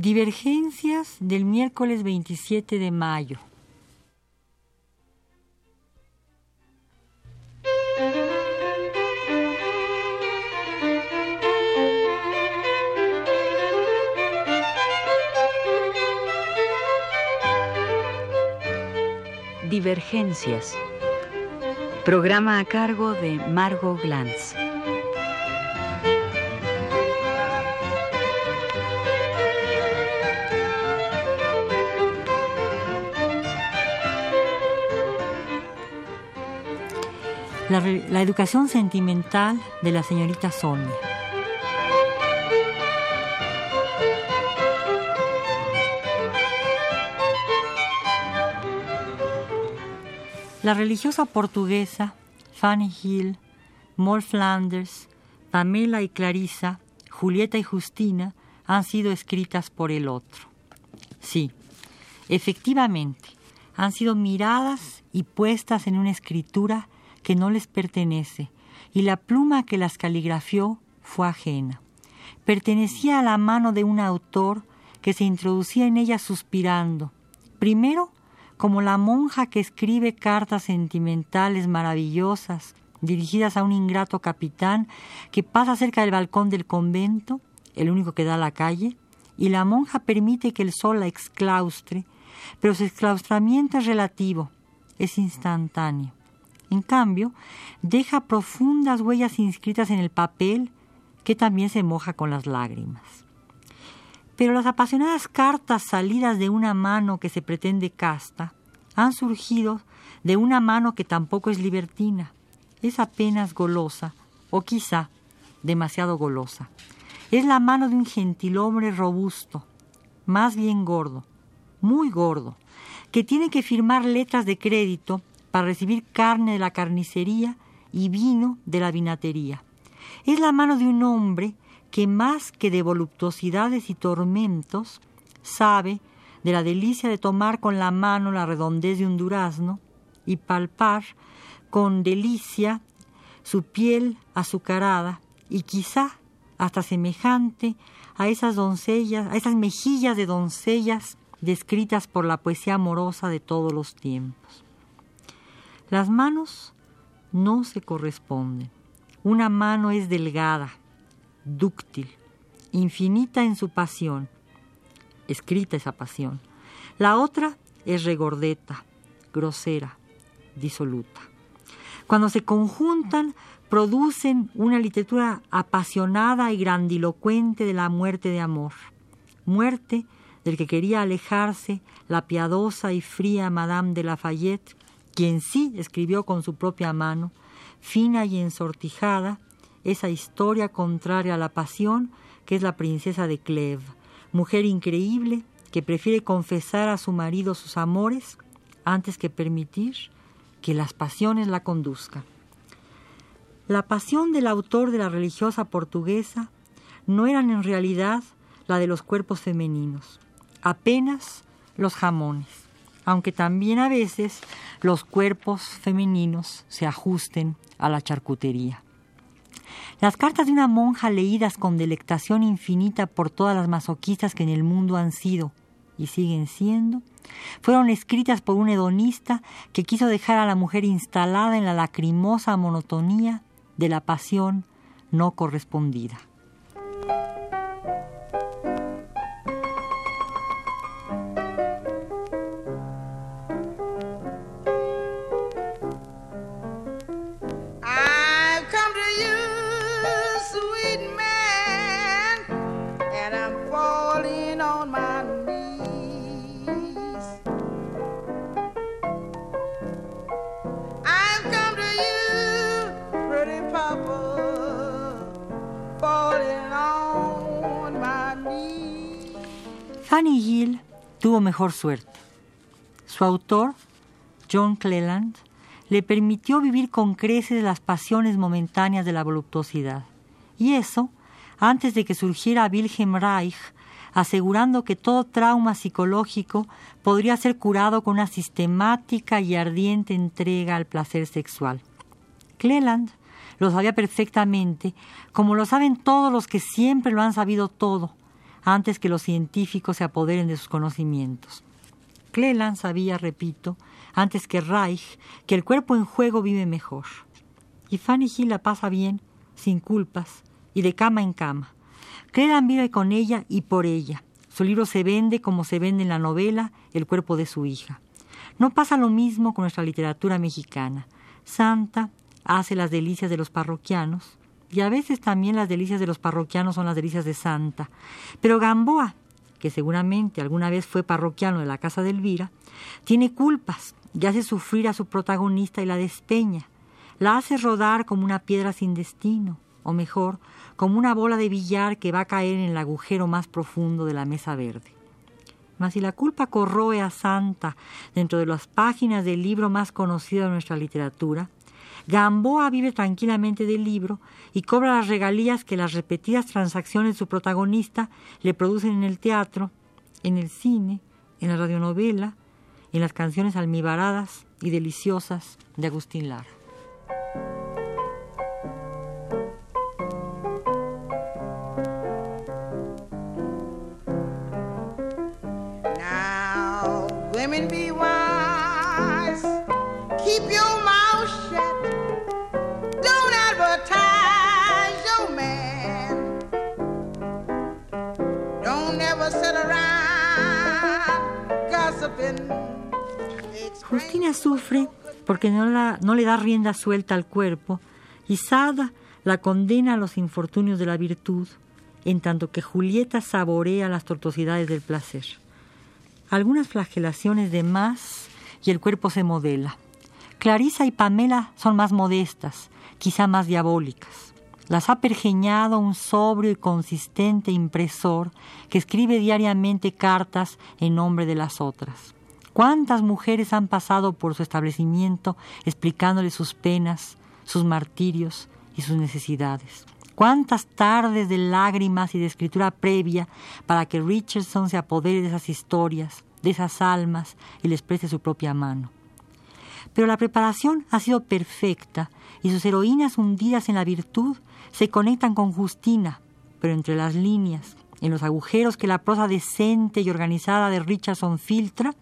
Divergencias del miércoles 27 de mayo. Divergencias. Programa a cargo de Margot Glantz. La, educación sentimental de la señorita Sonia. La religiosa portuguesa Fanny Hill, Moll Flanders, Pamela y Clarissa, Julieta y Justina han sido escritas por el otro. Sí, efectivamente, han sido miradas y puestas en una escritura que no les pertenece, y la pluma que las caligrafió fue ajena. Pertenecía a la mano de un autor que se introducía en ella suspirando, primero como la monja que escribe cartas sentimentales maravillosas dirigidas a un ingrato capitán que pasa cerca del balcón del convento, el único que da a la calle, y la monja permite que el sol la exclaustre, pero su exclaustramiento es relativo, es instantáneo. En cambio, deja profundas huellas inscritas en el papel que también se moja con las lágrimas. Pero las apasionadas cartas salidas de una mano que se pretende casta han surgido de una mano que tampoco es libertina, es apenas golosa, o quizá demasiado golosa. Es la mano de un gentilhombre robusto, más bien gordo, muy gordo, que tiene que firmar letras de crédito para recibir carne de la carnicería y vino de la vinatería. Es la mano de un hombre que más que de voluptuosidades y tormentos, sabe de la delicia de tomar con la mano la redondez de un durazno y palpar con delicia su piel azucarada y quizá hasta semejante a esas doncellas, a esas mejillas de doncellas descritas por la poesía amorosa de todos los tiempos. Las manos no se corresponden. Una mano es delgada, dúctil, infinita en su pasión, escrita esa pasión. La otra es regordeta, grosera, disoluta. Cuando se conjuntan, producen una literatura apasionada y grandilocuente de la muerte de amor. Muerte del que quería alejarse la piadosa y fría Madame de Lafayette, quien sí escribió con su propia mano, fina y ensortijada, esa historia contraria a la pasión que es la princesa de Clèves, mujer increíble que prefiere confesar a su marido sus amores antes que permitir que las pasiones la conduzcan. La pasión del autor de la religiosa portuguesa no eran en realidad la de los cuerpos femeninos, apenas los jamones, aunque también a veces los cuerpos femeninos se ajusten a la charcutería. Las cartas de una monja leídas con delectación infinita por todas las masoquistas que en el mundo han sido y siguen siendo, fueron escritas por un hedonista que quiso dejar a la mujer instalada en la lacrimosa monotonía de la pasión no correspondida. Suerte. Su autor, John Cleland, le permitió vivir con creces las pasiones momentáneas de la voluptuosidad. Y eso, antes de que surgiera Wilhelm Reich, asegurando que todo trauma psicológico podría ser curado con una sistemática y ardiente entrega al placer sexual. Cleland lo sabía perfectamente, como lo saben todos los que siempre lo han sabido todo, antes que los científicos se apoderen de sus conocimientos. Cleland sabía, repito, antes que Reich, que el cuerpo en juego vive mejor. Y Fanny Hill la pasa bien, sin culpas, y de cama en cama. Cleland vive con ella y por ella. Su libro se vende como se vende en la novela El cuerpo de su hija. No pasa lo mismo con nuestra literatura mexicana. Santa hace las delicias de los parroquianos, y a veces también las delicias de los parroquianos son las delicias de Santa. Pero Gamboa, que seguramente alguna vez fue parroquiano de la casa de Elvira, tiene culpas y hace sufrir a su protagonista y la despeña. La hace rodar como una piedra sin destino, o mejor, como una bola de billar que va a caer en el agujero más profundo de la mesa verde. Mas si la culpa corroe a Santa dentro de las páginas del libro más conocido de nuestra literatura, Gamboa vive tranquilamente del libro y cobra las regalías que las repetidas transacciones de su protagonista le producen en el teatro, en el cine, en la radionovela, en las canciones almibaradas y deliciosas de Agustín Lara. Justina sufre porque no, no, le da rienda suelta al cuerpo y Sada la condena a los infortunios de la virtud, en tanto que Julieta saborea las tortuosidades del placer. Algunas flagelaciones de más y el cuerpo se modela. Clarisa y Pamela son más modestas, quizá más diabólicas. Las ha pergeñado un sobrio y consistente impresor que escribe diariamente cartas en nombre de las otras. ¿Cuántas mujeres han pasado por su establecimiento explicándole sus penas, sus martirios y sus necesidades? ¿Cuántas tardes de lágrimas y de escritura previa para que Richardson se apodere de esas historias, de esas almas y les preste su propia mano? Pero la preparación ha sido perfecta y sus heroínas hundidas en la virtud se conectan con Justina, pero entre las líneas, en los agujeros que la prosa decente y organizada de Richardson filtra,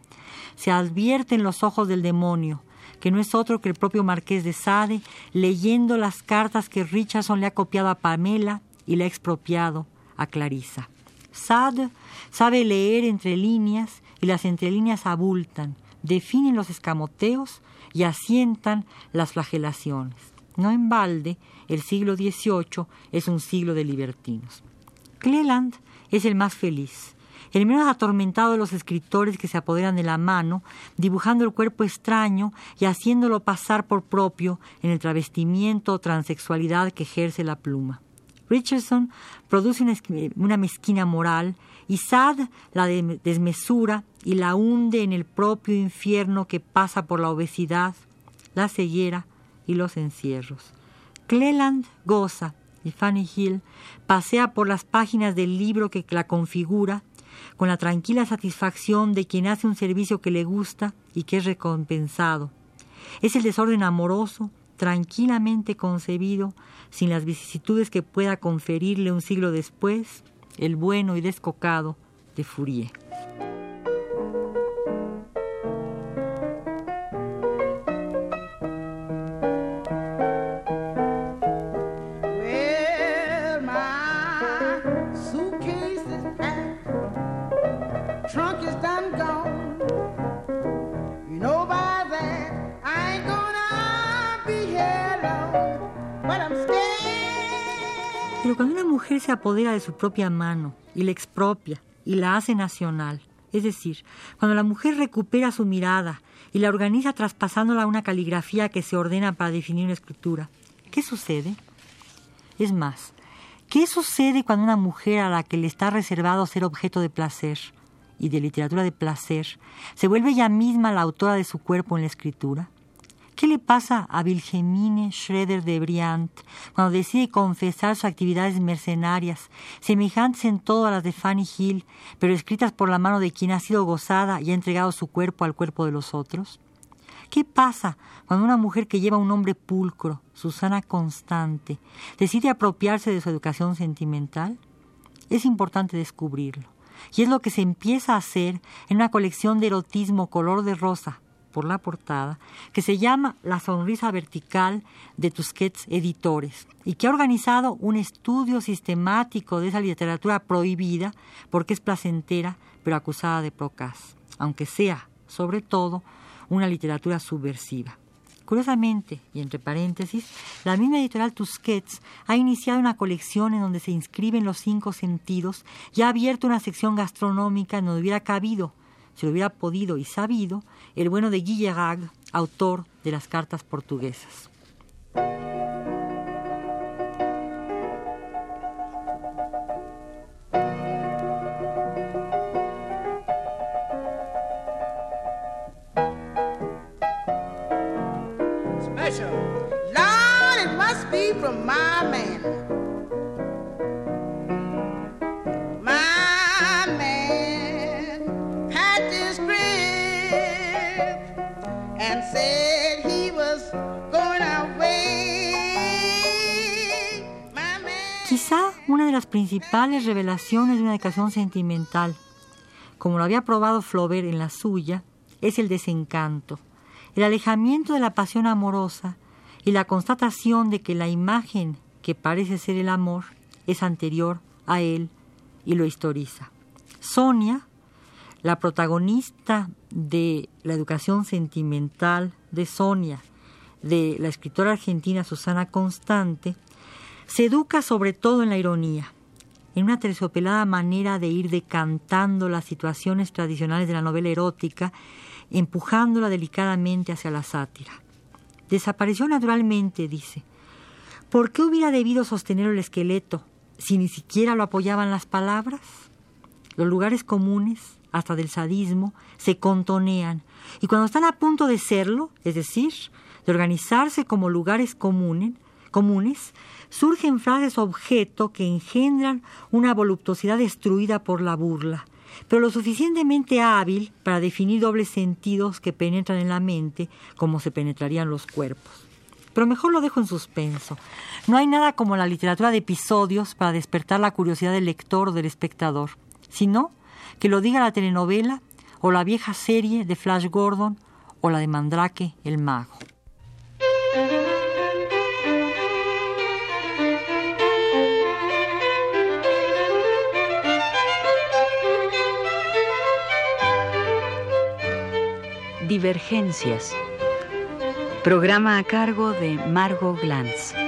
se advierten los ojos del demonio, que no es otro que el propio marqués de Sade, leyendo las cartas que Richardson le ha copiado a Pamela y le ha expropiado a Clarissa. Sade sabe leer entre líneas y las entrelíneas abultan, definen los escamoteos y asientan las flagelaciones. No en balde, el siglo XVIII es un siglo de libertinos. Cleland es el más feliz, el menos atormentado de los escritores que se apoderan de la mano, dibujando el cuerpo extraño y haciéndolo pasar por propio en el travestimiento o transexualidad que ejerce la pluma. Richardson produce una, mezquina moral y Sad la desmesura y la hunde en el propio infierno que pasa por la obesidad, la ceguera y los encierros. Cleland goza y Fanny Hill pasea por las páginas del libro que la configura con la tranquila satisfacción de quien hace un servicio que le gusta y que es recompensado. Es el desorden amoroso, tranquilamente concebido, sin las vicisitudes que pueda conferirle un siglo después el bueno y descocado de Fourier. Se apodera de su propia mano y la expropia y la hace nacional, es decir, cuando la mujer recupera su mirada y la organiza traspasándola a una caligrafía que se ordena para definir una escritura, ¿qué sucede? Es más, ¿qué sucede cuando una mujer a la que le está reservado ser objeto de placer y de literatura de placer se vuelve ella misma la autora de su cuerpo en la escritura? ¿Qué le pasa a Wilhelmine Schroeder de Briand cuando decide confesar sus actividades mercenarias, semejantes en todo a las de Fanny Hill, pero escritas por la mano de quien ha sido gozada y ha entregado su cuerpo al cuerpo de los otros? ¿Qué pasa cuando una mujer que lleva un nombre pulcro, Susana Constante, decide apropiarse de su educación sentimental? Es importante descubrirlo. Y es lo que se empieza a hacer en una colección de erotismo color de rosa por la portada, que se llama La Sonrisa Vertical de Tusquets Editores, y que ha organizado un estudio sistemático de esa literatura prohibida porque es placentera, pero acusada de procas, aunque sea, sobre todo, una literatura subversiva. Curiosamente, y entre paréntesis, la misma editorial Tusquets ha iniciado una colección en donde se inscriben los cinco sentidos y ha abierto una sección gastronómica en donde hubiera cabido si lo hubiera podido y sabido, el bueno de Guillerag, autor de las cartas portuguesas. Las principales revelaciones de una educación sentimental, como lo había probado Flaubert en la suya, es el desencanto, el alejamiento de la pasión amorosa y la constatación de que la imagen que parece ser el amor es anterior a él y lo historiza. Sonia, la protagonista de la educación sentimental de Sonia, de la escritora argentina Susana Constante, se educa sobre todo en la ironía, en una terciopelada manera de ir decantando las situaciones tradicionales de la novela erótica, empujándola delicadamente hacia la sátira. Desapareció naturalmente, dice. ¿Por qué hubiera debido sostener el esqueleto si ni siquiera lo apoyaban las palabras? Los lugares comunes, hasta del sadismo, se contonean, y cuando están a punto de serlo, es decir, de organizarse como lugares comunes, comunes, surgen frases objeto que engendran una voluptuosidad destruida por la burla, pero lo suficientemente hábil para definir dobles sentidos que penetran en la mente como se penetrarían los cuerpos. Pero mejor lo dejo en suspenso. No hay nada como la literatura de episodios para despertar la curiosidad del lector o del espectador, sino que lo diga la telenovela o la vieja serie de Flash Gordon o la de Mandrake el mago. Programa a cargo de Margot Glantz.